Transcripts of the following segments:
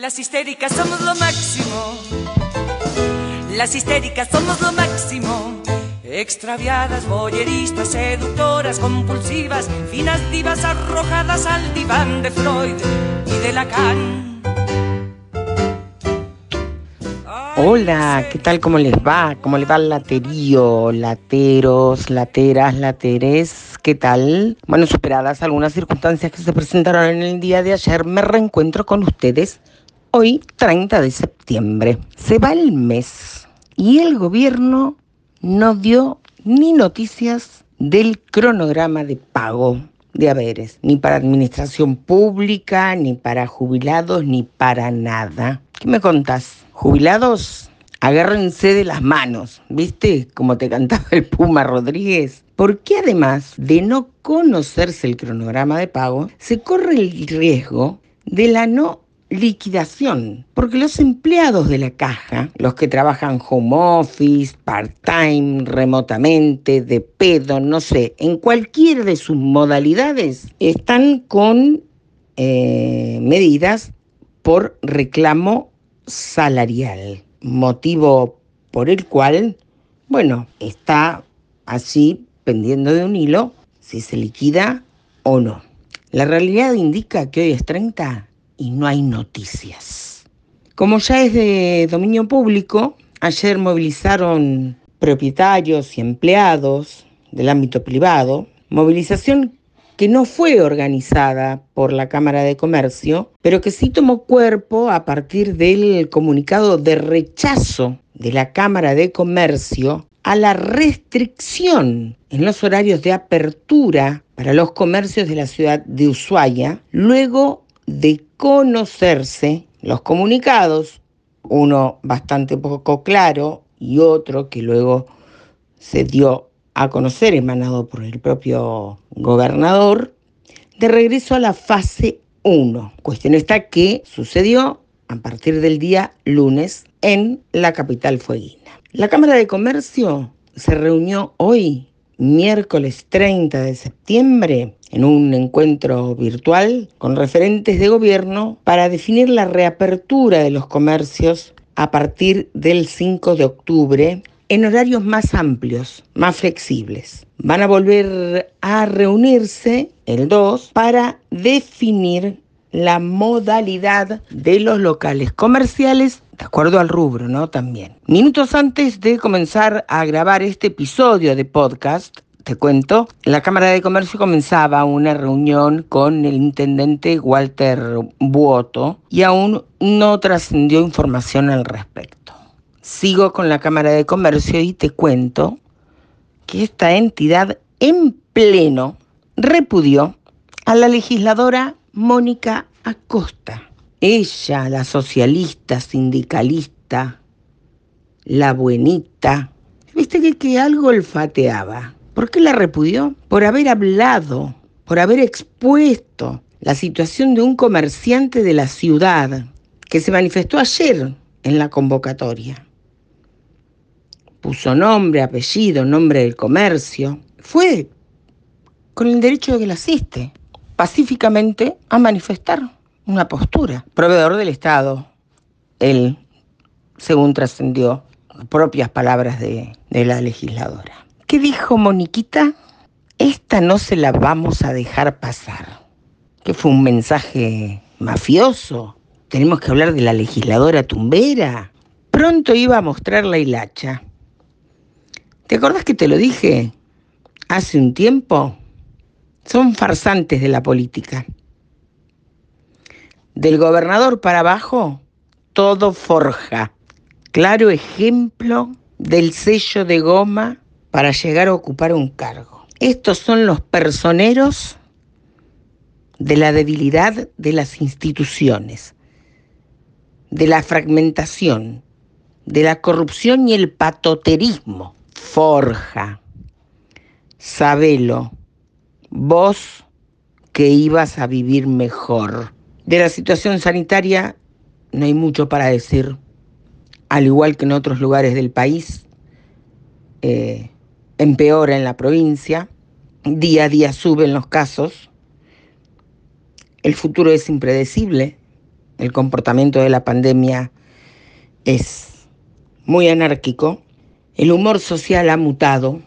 Las histéricas somos lo máximo. Las histéricas somos lo máximo. Extraviadas, boyeristas, seductoras, compulsivas, finas divas arrojadas al diván de Freud y de Lacan. Hola, ¿qué tal? ¿Cómo les va? ¿Cómo les va el laterío? Lateros, lateras, lateres, ¿qué tal? Bueno, superadas algunas circunstancias que se presentaron en el día de ayer, me reencuentro con ustedes hoy, 30 de septiembre. Se va el mes y el gobierno no dio ni noticias del cronograma de pago de haberes, ni para administración pública, ni para jubilados, ni para nada. ¿Qué me contás? Jubilados, agárrense de las manos, ¿viste? Como te cantaba el Puma Rodríguez. Porque además de no conocerse el cronograma de pago, se corre el riesgo de la no liquidación, porque los empleados de la caja, los que trabajan home office, part-time, remotamente, de pedo, no sé, en cualquiera de sus modalidades, están con eh, medidas por reclamo salarial, motivo por el cual, bueno, está así pendiendo de un hilo si se liquida o no. La realidad indica que hoy es 30 y no hay noticias. Como ya es de dominio público, ayer movilizaron propietarios y empleados del ámbito privado, movilización que no fue organizada por la Cámara de Comercio, pero que sí tomó cuerpo a partir del comunicado de rechazo de la Cámara de Comercio a la restricción en los horarios de apertura para los comercios de la ciudad de Ushuaia, luego de conocerse los comunicados, uno bastante poco claro y otro que luego se dio a conocer, emanado por el propio gobernador, de regreso a la fase 1. Cuestión está que sucedió a partir del día lunes en la capital fueguina. La Cámara de Comercio se reunió hoy, miércoles 30 de septiembre, en un encuentro virtual con referentes de gobierno para definir la reapertura de los comercios a partir del 5 de octubre en horarios más amplios, más flexibles. Van a volver a reunirse el 2 para definir la modalidad de los locales comerciales de acuerdo al rubro, ¿no? También. Minutos antes de comenzar a grabar este episodio de podcast, te cuento, la Cámara de Comercio comenzaba una reunión con el intendente Walter Buoto y aún no trascendió información al respecto sigo con la Cámara de Comercio y te cuento que esta entidad en pleno repudió a la legisladora Mónica Acosta. Ella, la socialista, sindicalista, la buenita, viste que, que algo olfateaba. ¿Por qué la repudió? Por haber hablado, por haber expuesto la situación de un comerciante de la ciudad que se manifestó ayer en la convocatoria puso nombre, apellido, nombre del comercio, fue con el derecho de que la asiste pacíficamente a manifestar una postura. Proveedor del Estado, él, según trascendió, propias palabras de, de la legisladora. ¿Qué dijo Moniquita? Esta no se la vamos a dejar pasar. Que fue un mensaje mafioso. Tenemos que hablar de la legisladora tumbera. Pronto iba a mostrar la hilacha. ¿Te acordás que te lo dije hace un tiempo? Son farsantes de la política. Del gobernador para abajo, todo forja. Claro ejemplo del sello de goma para llegar a ocupar un cargo. Estos son los personeros de la debilidad de las instituciones, de la fragmentación, de la corrupción y el patoterismo forja. Sabelo, vos que ibas a vivir mejor. De la situación sanitaria no hay mucho para decir. Al igual que en otros lugares del país, eh, empeora en la provincia, día a día suben los casos, el futuro es impredecible el comportamiento de la pandemia es muy anárquico, el humor social ha mutado,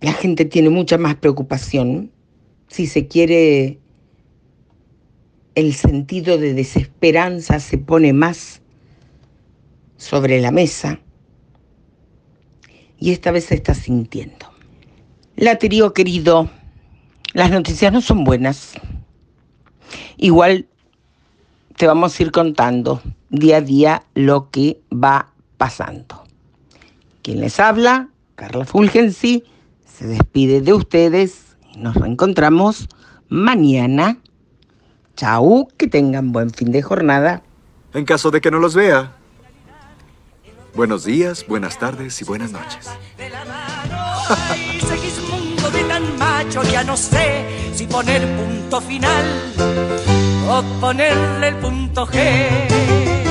la gente tiene mucha más preocupación, si se quiere, el sentido de desesperanza se pone más sobre la mesa y esta vez se está sintiendo. Laterío querido, las noticias no son buenas. Igual te vamos a ir contando día a día lo que va pasando. Quien les habla, Carla Fulgensi, se despide de ustedes y nos reencontramos mañana. Chau, que tengan buen fin de jornada. En caso de que no los vea. Buenos días, buenas tardes y buenas noches. de tan macho, ya no sé si poner punto final o ponerle el punto G.